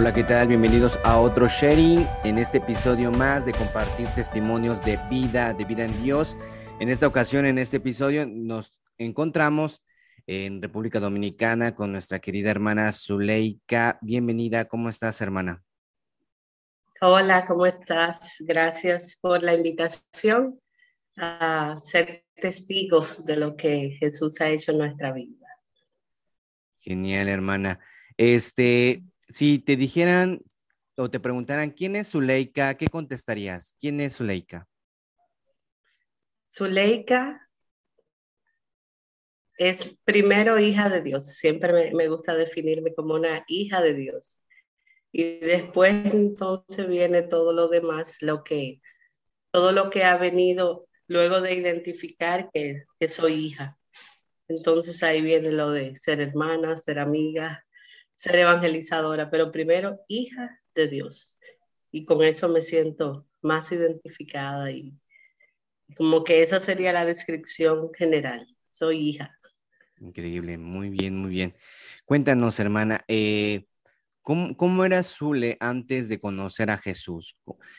Hola, ¿qué tal? Bienvenidos a otro sharing en este episodio más de compartir testimonios de vida, de vida en Dios. En esta ocasión, en este episodio, nos encontramos en República Dominicana con nuestra querida hermana Zuleika. Bienvenida, ¿cómo estás, hermana? Hola, ¿cómo estás? Gracias por la invitación a ser testigo de lo que Jesús ha hecho en nuestra vida. Genial, hermana. Este, si te dijeran o te preguntaran quién es Zuleika, ¿qué contestarías? ¿Quién es Zuleika? Zuleika es primero hija de Dios. Siempre me, gusta definirme como una hija de Dios. Y después entonces viene todo lo demás, lo que, todo lo que ha venido luego de identificar que, que soy hija. Entonces ahí viene lo de ser hermana, ser amiga, ser evangelizadora, pero primero hija de Dios. Y con eso me siento más identificada y como que esa sería la descripción general. Soy hija. Increíble, muy bien, muy bien. Cuéntanos, hermana, eh, ¿cómo, era Zule antes de conocer a Jesús?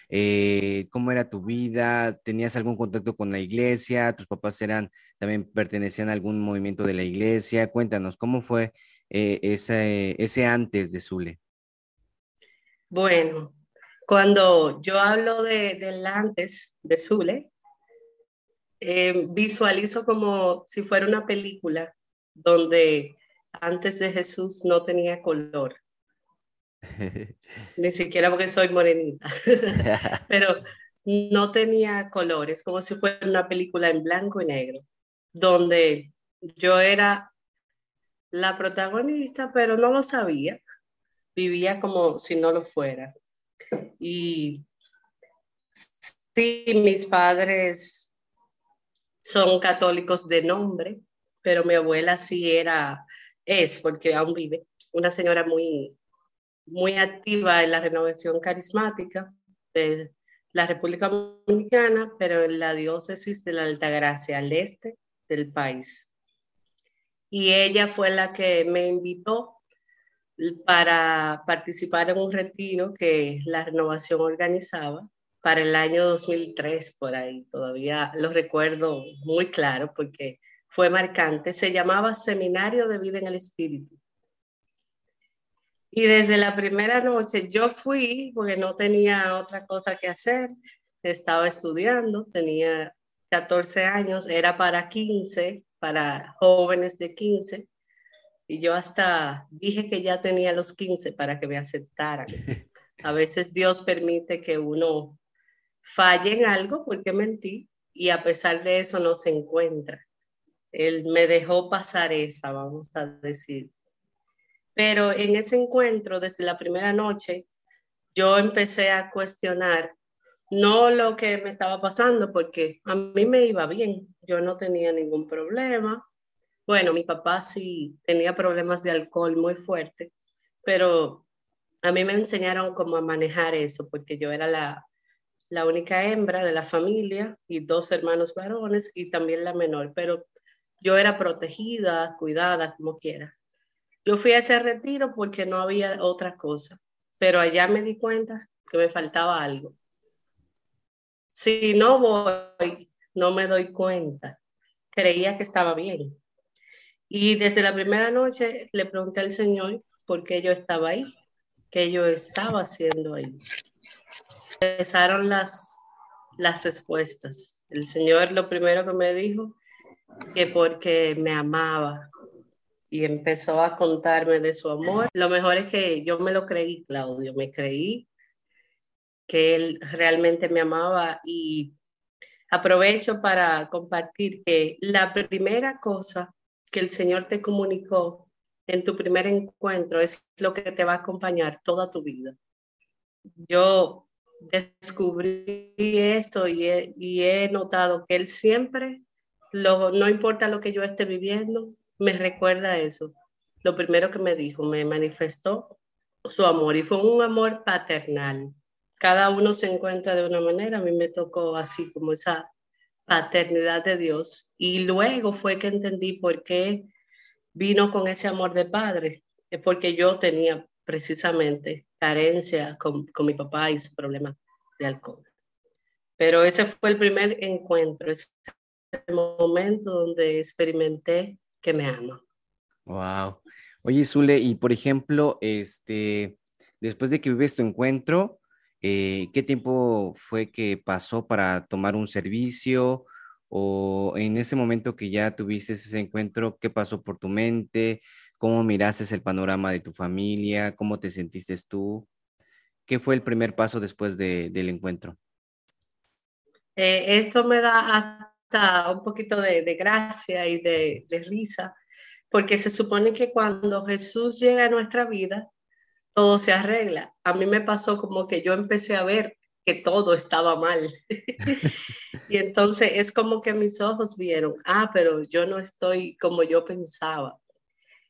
Eh, ¿Cómo era tu vida? ¿Tenías algún contacto con la iglesia? ¿Tus papás eran, también pertenecían a algún movimiento de la iglesia? Cuéntanos, ¿cómo fue eh, ese, ese antes de Zule? Bueno, cuando yo hablo de, del antes de Zule, eh, visualizo como si fuera una película donde antes de Jesús no tenía color. Ni siquiera porque soy morenita, pero no tenía colores, como si fuera una película en blanco y negro, donde yo era la protagonista, pero no lo sabía. Vivía como si no lo fuera. Y sí, mis padres son católicos de nombre, pero mi abuela sí era, es, porque aún vive, una señora muy, muy activa en la renovación carismática de la República Dominicana, pero en la diócesis de la Altagracia, al este del país y ella fue la que me invitó para participar en un retiro que la renovación organizaba para el año 2003, por ahí. Todavía lo recuerdo muy claro porque fue marcante. Se llamaba Seminario de Vida en el Espíritu. Y desde la primera noche yo fui porque no tenía otra cosa que hacer. Estaba estudiando, tenía 14 años, era para 15 para jóvenes de 15 y yo hasta dije que ya tenía los 15 para que me aceptaran. A veces Dios permite que uno falle en algo porque mentí y a pesar de eso no se encuentra. Él me dejó pasar esa, vamos a decir. Pero en ese encuentro, desde la primera noche, yo empecé a cuestionar no lo que me estaba pasando, porque a mí me iba bien, yo no tenía ningún problema. Bueno, mi papá sí tenía problemas de alcohol muy fuerte, pero a mí me enseñaron cómo manejar eso, porque yo era la, la única hembra de la familia y dos hermanos varones y también la menor, pero yo era protegida, cuidada, como quiera. Yo fui a ese retiro porque no había otra cosa, pero allá me di cuenta que me faltaba algo si no voy, no me doy cuenta. Creía que estaba bien. Y desde la primera noche le pregunté al Señor por qué yo estaba ahí, qué yo estaba haciendo ahí. Empezaron las, las respuestas. El Señor lo primero que me dijo, que porque me amaba, y empezó a contarme de su amor. Lo mejor es que yo me lo creí, Claudio, me creí que él realmente me amaba y aprovecho para compartir que la primera cosa que el Señor te comunicó en tu primer encuentro es lo que te va a acompañar toda tu vida. Yo descubrí esto y he, notado que Él siempre, no importa lo que yo esté viviendo, me recuerda eso. Lo primero que me dijo, me manifestó su amor y fue un amor paternal cada uno se encuentra de una manera. A mí me tocó así como esa paternidad de Dios. Y luego fue que entendí por qué vino con ese amor de padre. Es porque yo tenía precisamente carencia con, con mi papá y su problema de alcohol. Pero ese fue el primer encuentro, ese momento donde experimenté que me ama. Wow. Oye, Zule, y por ejemplo, este, después de que vives tu encuentro, eh, ¿qué tiempo fue que pasó para tomar un servicio? O en ese momento que ya tuviste ese encuentro, ¿qué pasó por tu mente? ¿Cómo miraste el panorama de tu familia? ¿Cómo te sentiste tú? ¿Qué fue el primer paso después del encuentro? Eh, esto me da hasta un poquito de, gracia y de, de risa, porque se supone que cuando Jesús llega a nuestra vida, todo se arregla. A mí me pasó como que yo empecé a ver que todo estaba mal. y entonces es como que mis ojos vieron, ah, pero yo no estoy como yo pensaba.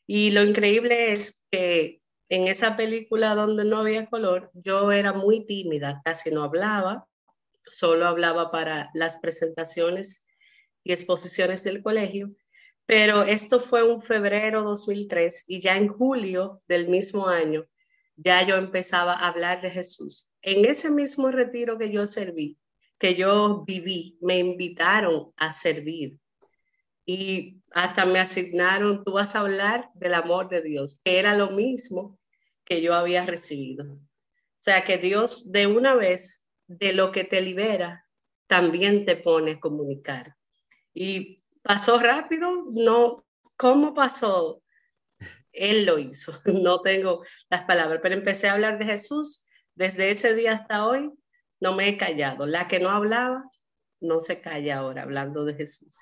Y lo increíble es que en esa película donde no había color, yo era muy tímida, casi no hablaba, solo hablaba para las presentaciones y exposiciones del colegio pero esto fue un febrero 2003 y ya en julio del mismo año ya yo empezaba a hablar de Jesús. En ese mismo retiro que yo serví, que yo viví, me invitaron a servir y hasta me asignaron, tú vas a hablar del amor de Dios, que era lo mismo que yo había recibido. O sea, que Dios de una vez, de lo que te libera, también te pone a comunicar. Y pasó rápido, no, ¿cómo pasó? Él lo hizo, no tengo las palabras, pero empecé a hablar de Jesús. Desde ese día hasta hoy no me he callado. La que no hablaba, no se calla ahora hablando de Jesús.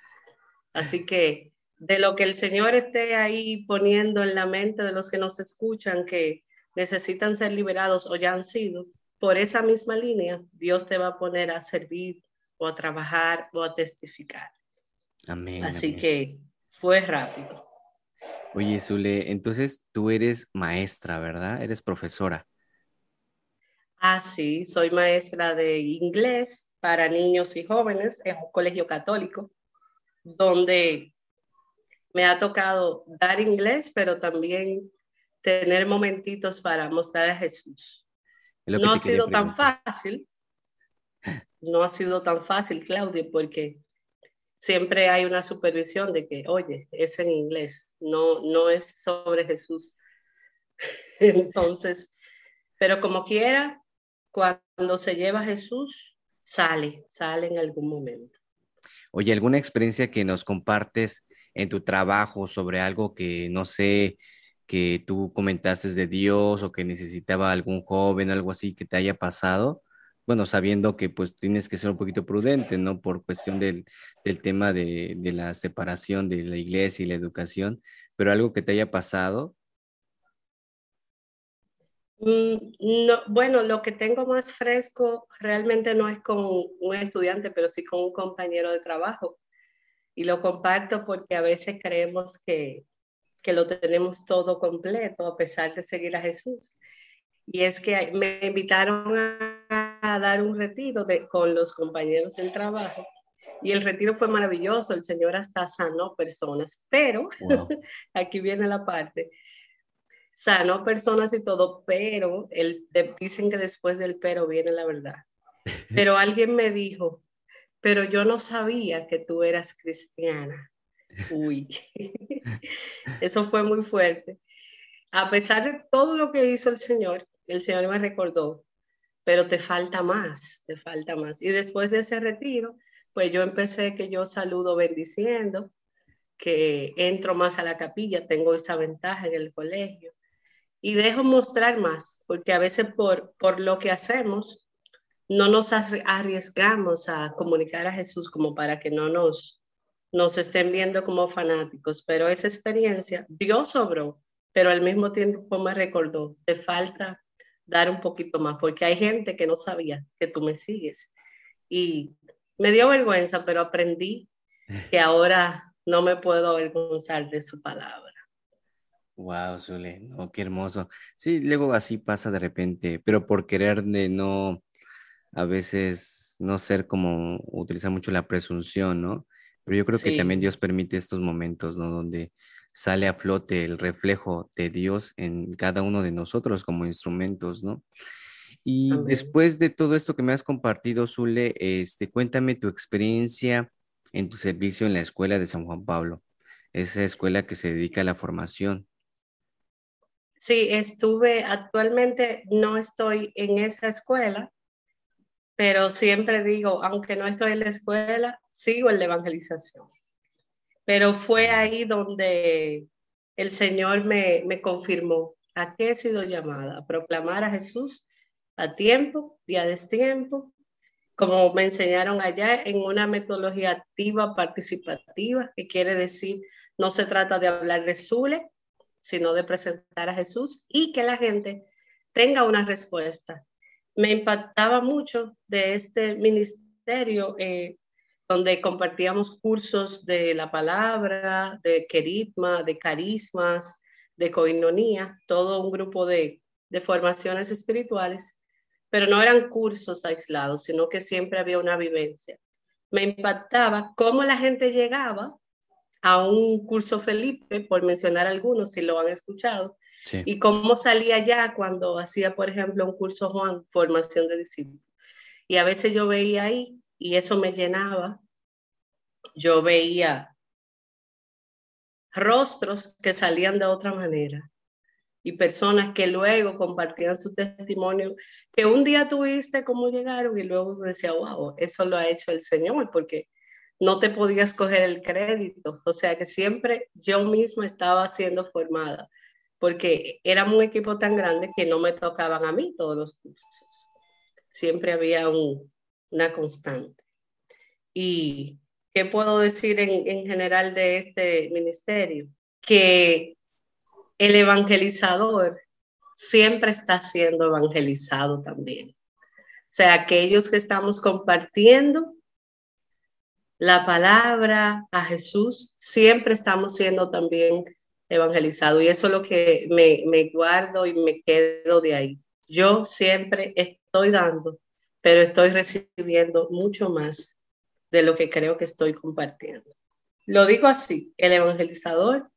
Así que de lo que el Señor esté ahí poniendo en la mente de los que nos escuchan que necesitan ser liberados o ya han sido, por esa misma línea, Dios te va a poner a servir o a trabajar o a testificar. Amén. Así que fue rápido. Oye, Zule, entonces tú eres maestra, ¿verdad? Eres profesora. Ah, sí, soy maestra de inglés para niños y jóvenes en un colegio católico, donde me ha tocado dar inglés, pero también tener momentitos para mostrar a Jesús. No ha sido tan fácil, no ha sido tan fácil, Claudia, porque siempre hay una supervisión de que, oye, es en inglés, no, no es sobre Jesús. Entonces, pero como quiera, cuando se lleva Jesús, sale, sale en algún momento. Oye, ¿alguna experiencia que nos compartes en tu trabajo sobre algo que, no sé, que tú comentaste de Dios o que necesitaba algún joven, algo así que te haya pasado? Bueno, sabiendo que pues tienes que ser un poquito prudente, ¿no? Por cuestión del, tema de, la separación de la iglesia y la educación, pero algo que te haya pasado. Mm, no, bueno, lo que tengo más fresco realmente no es con un estudiante, pero sí con un compañero de trabajo. Y lo comparto porque a veces creemos que, que lo tenemos todo completo a pesar de seguir a Jesús y es que me invitaron a, dar un retiro de, con los compañeros del trabajo y el retiro fue maravilloso, el Señor hasta sanó personas, pero aquí viene la parte, sanó personas y todo, pero el, dicen que después del pero viene la verdad. Pero alguien me dijo, pero yo no sabía que tú eras cristiana. Uy, eso fue muy fuerte. A pesar de todo lo que hizo el Señor, el Señor me recordó, pero te falta más, te falta más. Y después de ese retiro, pues yo empecé que yo saludo bendiciendo, que entro más a la capilla, tengo esa ventaja en el colegio y dejo mostrar más, porque a veces por, por lo que hacemos, no nos arriesgamos a comunicar a Jesús como para que no nos, nos estén viendo como fanáticos, pero esa experiencia, Dios sobró, pero al mismo tiempo me recordó, te falta dar un poquito más, porque hay gente que no sabía que tú me sigues. Y me dio vergüenza, pero aprendí que ahora no me puedo avergonzar de su palabra. Wow, Zule, no, qué hermoso. Sí, luego así pasa de repente, pero por querer de no, a veces no ser como, utilizar mucho la presunción, ¿no? Pero yo creo que también Dios permite estos momentos, ¿no? Donde sale a flote el reflejo de Dios en cada uno de nosotros como instrumentos, ¿no? Y después de todo esto que me has compartido, Zule, este, cuéntame tu experiencia en tu servicio en la escuela de San Juan Pablo, esa escuela que se dedica a la formación. Sí, estuve, actualmente no estoy en esa escuela, pero siempre digo, aunque no estoy en la escuela, sigo en la evangelización. Pero fue ahí donde el Señor me, me confirmó a qué he sido llamada, a proclamar a Jesús a tiempo y a destiempo, como me enseñaron allá en una metodología activa participativa, que quiere decir no se trata de hablar de Zule, sino de presentar a Jesús y que la gente tenga una respuesta. Me impactaba mucho de este ministerio eh, donde compartíamos cursos de la palabra, de queritma, de carismas, de coinonía, todo un grupo de, de formaciones espirituales, pero no eran cursos aislados, sino que siempre había una vivencia. Me impactaba cómo la gente llegaba a un curso Felipe, por mencionar algunos, si lo han escuchado, y cómo salía ya cuando hacía, por ejemplo, un curso Juan, formación de discípulos. Y a veces yo veía ahí y eso me llenaba. Yo veía rostros que salían de otra manera y personas que luego compartían su testimonio, que un día tuviste cómo llegaron y luego decía, wow, eso lo ha hecho el Señor, porque no te podías coger el crédito. O sea que siempre yo misma estaba siendo formada porque éramos un equipo tan grande que no me tocaban a mí todos los cursos. Siempre había una constante. ¿Y qué puedo decir en, en general de este ministerio? Que el evangelizador siempre está siendo evangelizado también. O sea, aquellos que estamos compartiendo la palabra a Jesús, siempre estamos siendo también evangelizado. Y eso es lo que me guardo y me quedo de ahí. Yo siempre estoy dando, pero estoy recibiendo mucho más de lo que creo que estoy compartiendo. Lo digo así, el evangelizador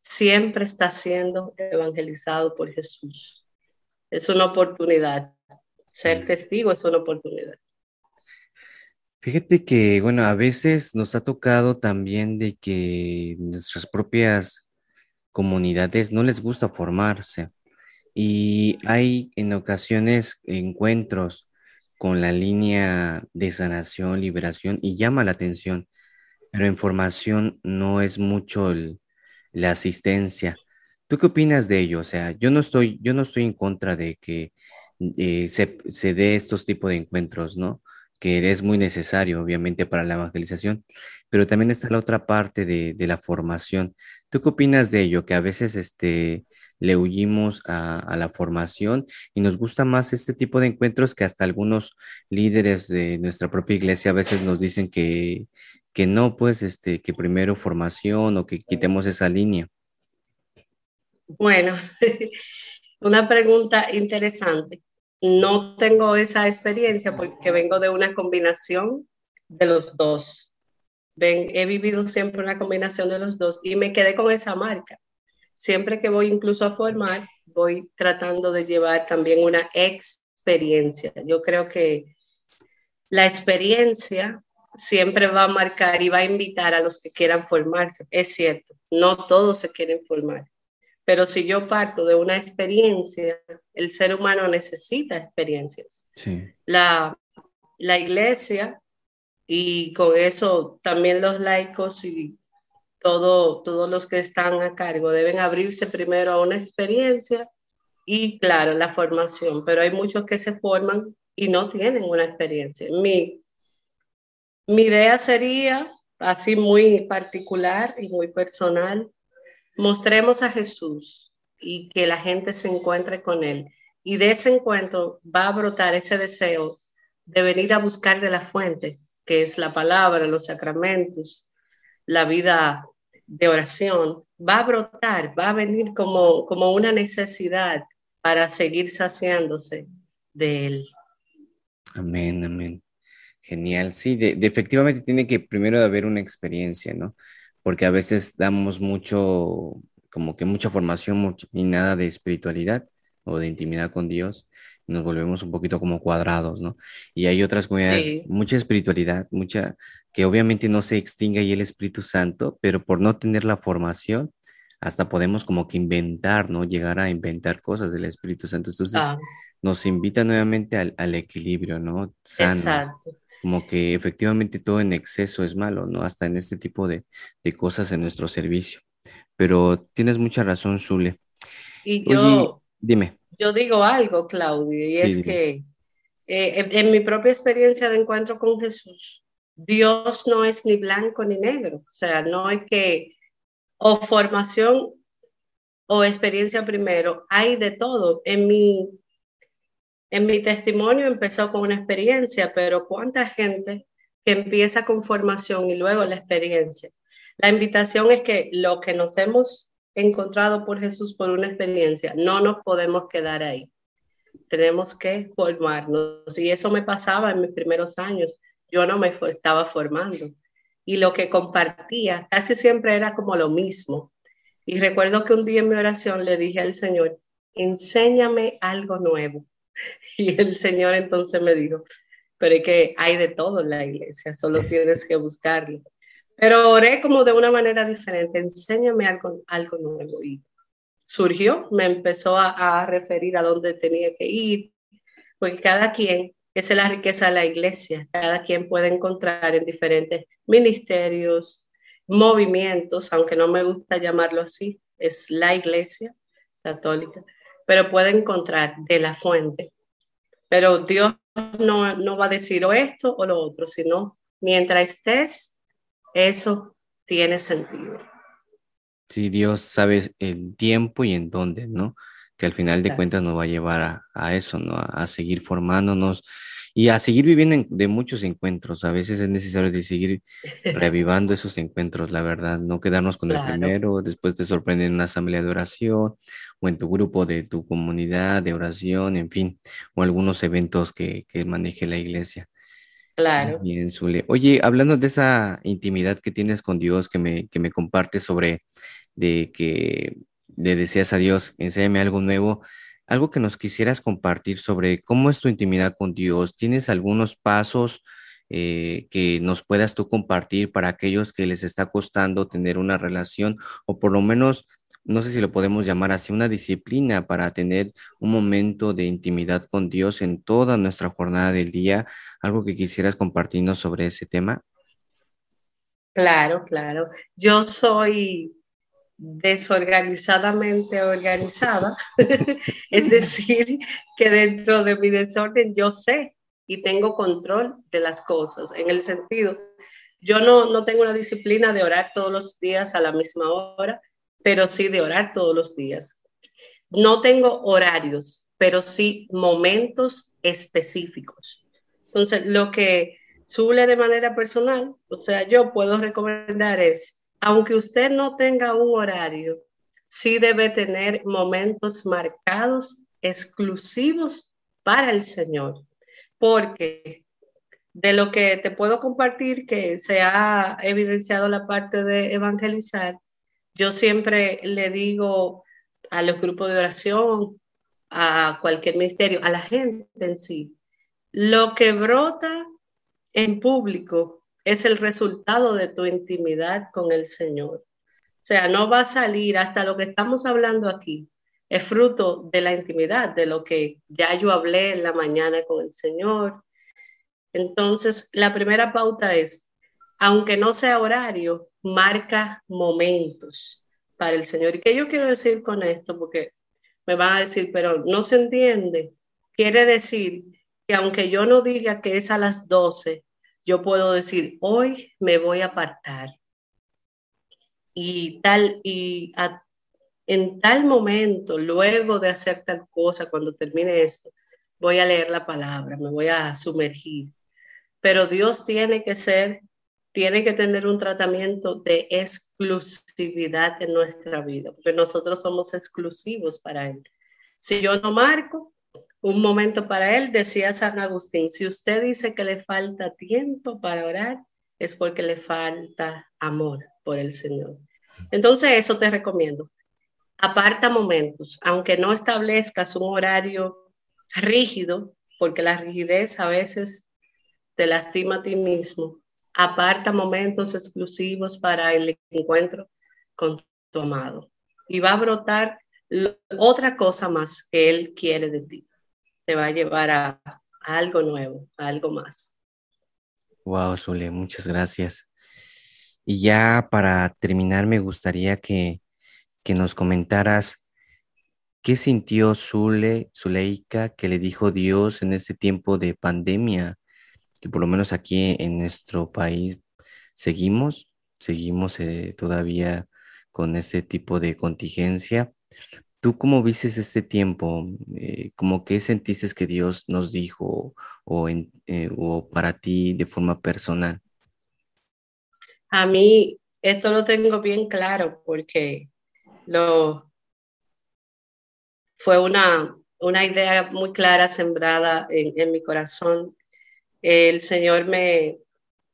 siempre está siendo evangelizado por Jesús. Es una oportunidad. Ser testigo es una oportunidad. Fíjate que, bueno, a veces nos ha tocado también de que nuestras propias comunidades no les gusta formarse y hay en ocasiones encuentros con la línea de sanación, liberación y llama la atención, pero en formación no es mucho la asistencia. ¿Tú qué opinas de ello? O sea, yo no estoy, yo no estoy en contra de que eh, se, se dé estos tipos de encuentros, ¿no? Que es muy necesario, obviamente, para la evangelización, pero también está la otra parte de, de la formación. ¿Tú qué opinas de ello? Que a veces este, le huyimos a, la formación y nos gusta más este tipo de encuentros que hasta algunos líderes de nuestra propia iglesia a veces nos dicen que, que no, pues, este, que primero formación o que quitemos esa línea. Bueno, una pregunta interesante. No tengo esa experiencia porque vengo de una combinación de los dos. Ven, he vivido siempre una combinación de los dos y me quedé con esa marca. Siempre que voy incluso a formar, voy tratando de llevar también una experiencia. Yo creo que la experiencia siempre va a marcar y va a invitar a los que quieran formarse. Es cierto, no todos se quieren formar, pero si yo parto de una experiencia, el ser humano necesita experiencias. Sí. La, la iglesia y con eso también los laicos y todo, todos los que están a cargo deben abrirse primero a una experiencia y, claro, la formación, pero hay muchos que se forman y no tienen una experiencia. Mi, mi idea sería, así muy particular y muy personal, mostremos a Jesús y que la gente se encuentre con Él. Y de ese encuentro va a brotar ese deseo de venir a buscar de la fuente, que es la palabra, los sacramentos, la vida de oración, va a brotar, va a venir como, como una necesidad para seguir saciándose de él. Amén, amén. Genial, sí, de, efectivamente tiene que primero haber una experiencia, ¿no? porque a veces damos mucho, como que mucha formación y nada de espiritualidad o de intimidad con Dios, nos volvemos un poquito como cuadrados, ¿no? Y hay otras comunidades, mucha espiritualidad, mucha, que obviamente no se extingue ahí el Espíritu Santo, pero por no tener la formación, hasta podemos como que inventar, ¿no? Llegar a inventar cosas del Espíritu Santo. Entonces, ah. nos invita nuevamente al, al, equilibrio, ¿no? Sano. Exacto. Como que efectivamente todo en exceso es malo, ¿no? Hasta en este tipo de, de cosas en nuestro servicio. Pero tienes mucha razón, Zule. Y yo, dime. Yo digo algo, Claudio, y es que eh, en mi propia experiencia de encuentro con Jesús, Dios no es ni blanco ni negro. O sea, no hay que o formación o experiencia primero, hay de todo. En mi, en mi testimonio empezó con una experiencia, pero ¿cuánta gente que empieza con formación y luego la experiencia? La invitación es que lo que nos hemos encontrado por Jesús por una experiencia, no nos podemos quedar ahí. Tenemos que formarnos. Y eso me pasaba en mis primeros años. Yo no me estaba formando y lo que compartía casi siempre era como lo mismo. Y recuerdo que un día en mi oración le dije al Señor, enséñame algo nuevo. Y el Señor entonces me dijo, pero es que hay de todo en la iglesia, solo tienes que buscarlo. Pero oré como de una manera diferente, enséñame algo, nuevo. Y surgió, me empezó a, referir a dónde tenía que ir, porque cada quien esa es la riqueza de la iglesia. Cada quien puede encontrar en diferentes ministerios, movimientos, aunque no me gusta llamarlo así, es la iglesia católica, pero puede encontrar de la fuente. Pero Dios no, va a decir esto o lo otro, sino mientras estés, eso tiene sentido. Sí, Dios sabe el tiempo y en dónde, ¿no? que al final de cuentas nos va a llevar a, eso, ¿no? A, seguir formándonos y a seguir viviendo de muchos encuentros. A veces es necesario de seguir revivando esos encuentros, la verdad, no quedarnos con el primero, después te sorprende en una asamblea de oración o en tu grupo de tu comunidad de oración, en fin, o algunos eventos que, que maneje la iglesia. Claro. Bien, Zule. Oye, hablando de esa intimidad que tienes con Dios, que me, que me compartes sobre de que le decías a Dios, enséñame algo nuevo, algo que nos quisieras compartir sobre cómo es tu intimidad con Dios. ¿Tienes algunos pasos eh, que nos puedas tú compartir para aquellos que les está costando tener una relación o por lo menos, no sé si lo podemos llamar así, una disciplina para tener un momento de intimidad con Dios en toda nuestra jornada del día? ¿Algo que quisieras compartirnos sobre ese tema? Claro, claro. Yo soy desorganizadamente organizada, es decir, que dentro de mi desorden yo sé y tengo control de las cosas, en el sentido, yo no, no tengo una disciplina de orar todos los días a la misma hora, pero sí de orar todos los días. No tengo horarios, pero sí momentos específicos. Entonces, lo que suele de manera personal, o sea, yo puedo recomendar es aunque usted no tenga un horario, sí debe tener momentos marcados exclusivos para el Señor, porque de lo que te puedo compartir que se ha evidenciado la parte de evangelizar, yo siempre le digo a los grupos de oración, a cualquier ministerio, a la gente en sí, lo que brota en público es el resultado de tu intimidad con el Señor. O sea, no va a salir hasta lo que estamos hablando aquí. Es fruto de la intimidad, de lo que ya yo hablé en la mañana con el Señor. Entonces, la primera pauta es, aunque no sea horario, marca momentos para el Señor. ¿Y qué yo quiero decir con esto? Porque me van a decir, pero no se entiende. Quiere decir que aunque yo no diga que es a las 12, yo puedo decir, hoy me voy a apartar. Y tal, y en tal momento, luego de hacer tal cosa, cuando termine esto, voy a leer la palabra, me voy a sumergir. Pero Dios tiene que ser, tiene que tener un tratamiento de exclusividad en nuestra vida, porque nosotros somos exclusivos para Él. Si yo no marco, un momento para él, decía San Agustín, si usted dice que le falta tiempo para orar, es porque le falta amor por el Señor. Entonces, eso te recomiendo. Aparta momentos, aunque no establezcas un horario rígido, porque la rigidez a veces te lastima a ti mismo. Aparta momentos exclusivos para el encuentro con tu amado. Y va a brotar otra cosa más que Él quiere de ti. Te va a llevar a, algo nuevo, a algo más. Wow, Zule, muchas gracias. Y ya para terminar, me gustaría que, que nos comentaras qué sintió Zule, Zuleika, que le dijo Dios en este tiempo de pandemia, que por lo menos aquí en nuestro país seguimos, seguimos eh, todavía con ese tipo de contingencia. ¿Tú cómo viste este tiempo? Eh, ¿Cómo que sentiste que Dios nos dijo o, eh, o para ti de forma personal? A mí esto lo tengo bien claro porque lo, fue una, una idea muy clara sembrada en, en mi corazón. El Señor me,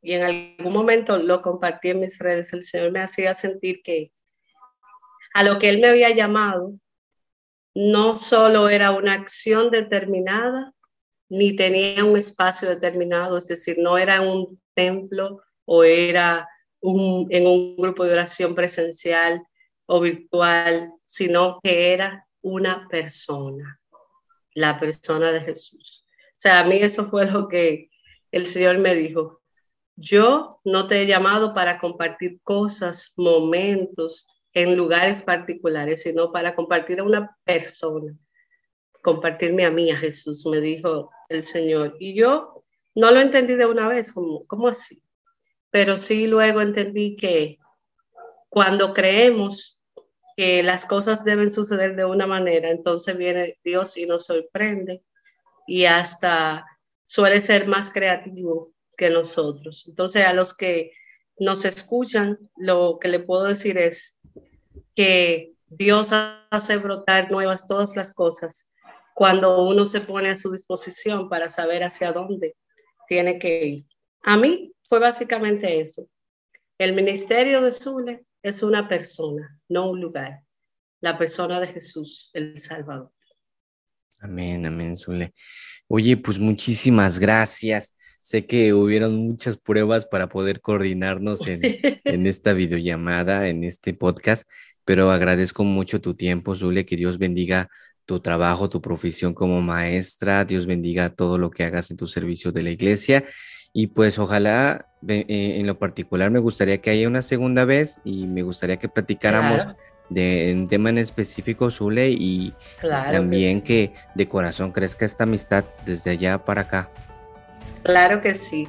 y en algún momento lo compartí en mis redes, el Señor me hacía sentir que a lo que él me había llamado, no solo era una acción determinada, ni tenía un espacio determinado, es decir, no era un templo o era un, en un grupo de oración presencial o virtual, sino que era una persona, la persona de Jesús. O sea, a mí eso fue lo que el Señor me dijo. Yo no te he llamado para compartir cosas, momentos, en lugares particulares, sino para compartir a una persona, compartirme a mí, a Jesús, me dijo el Señor. Y yo no lo entendí de una vez, como, ¿cómo así? Pero sí luego entendí que cuando creemos que las cosas deben suceder de una manera, entonces viene Dios y nos sorprende y hasta suele ser más creativo que nosotros. Entonces a los que nos escuchan, lo que le puedo decir es, que Dios hace brotar nuevas todas las cosas cuando uno se pone a su disposición para saber hacia dónde tiene que ir. A mí fue básicamente eso. El ministerio de Zule es una persona, no un lugar. La persona de Jesús, el Salvador. Amén, amén, Zule. Oye, pues muchísimas gracias. Sé que hubieron muchas pruebas para poder coordinarnos en, en esta videollamada, en este podcast pero agradezco mucho tu tiempo, Zule, que Dios bendiga tu trabajo, tu profesión como maestra, Dios bendiga todo lo que hagas en tu servicio de la iglesia y pues ojalá eh, en lo particular me gustaría que haya una segunda vez y me gustaría que platicáramos de un tema en específico, Zule, y también que de corazón crezca esta amistad desde allá para acá. Claro que sí.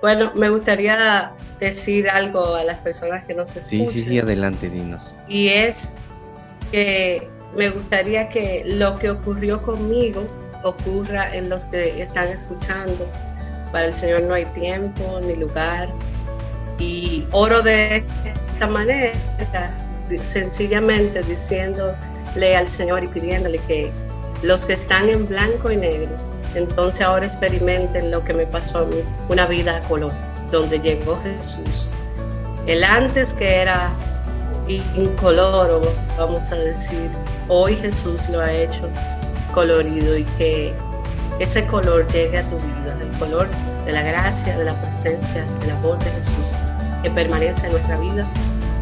Bueno, me gustaría decir algo a las personas que nos escuchan. Sí, sí, sí, adelante, dinos. Y es que me gustaría que lo que ocurrió conmigo ocurra en los que están escuchando. Para el Señor no hay tiempo ni lugar. Y oro de esta manera, sencillamente diciéndole al Señor y pidiéndole que los que están en blanco y negro entonces ahora experimenten lo que me pasó a mí, una vida a color, donde llegó Jesús. El antes que era incoloro, vamos a decir, hoy Jesús lo ha hecho colorido y que ese color llegue a tu vida, el color de la gracia, de la presencia, del amor de Jesús, que permanece en nuestra vida,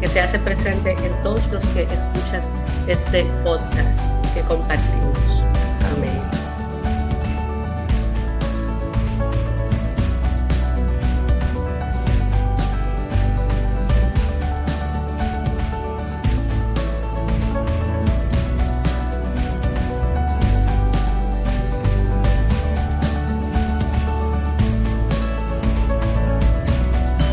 que se hace presente en todos los que escuchan este podcast que compartimos.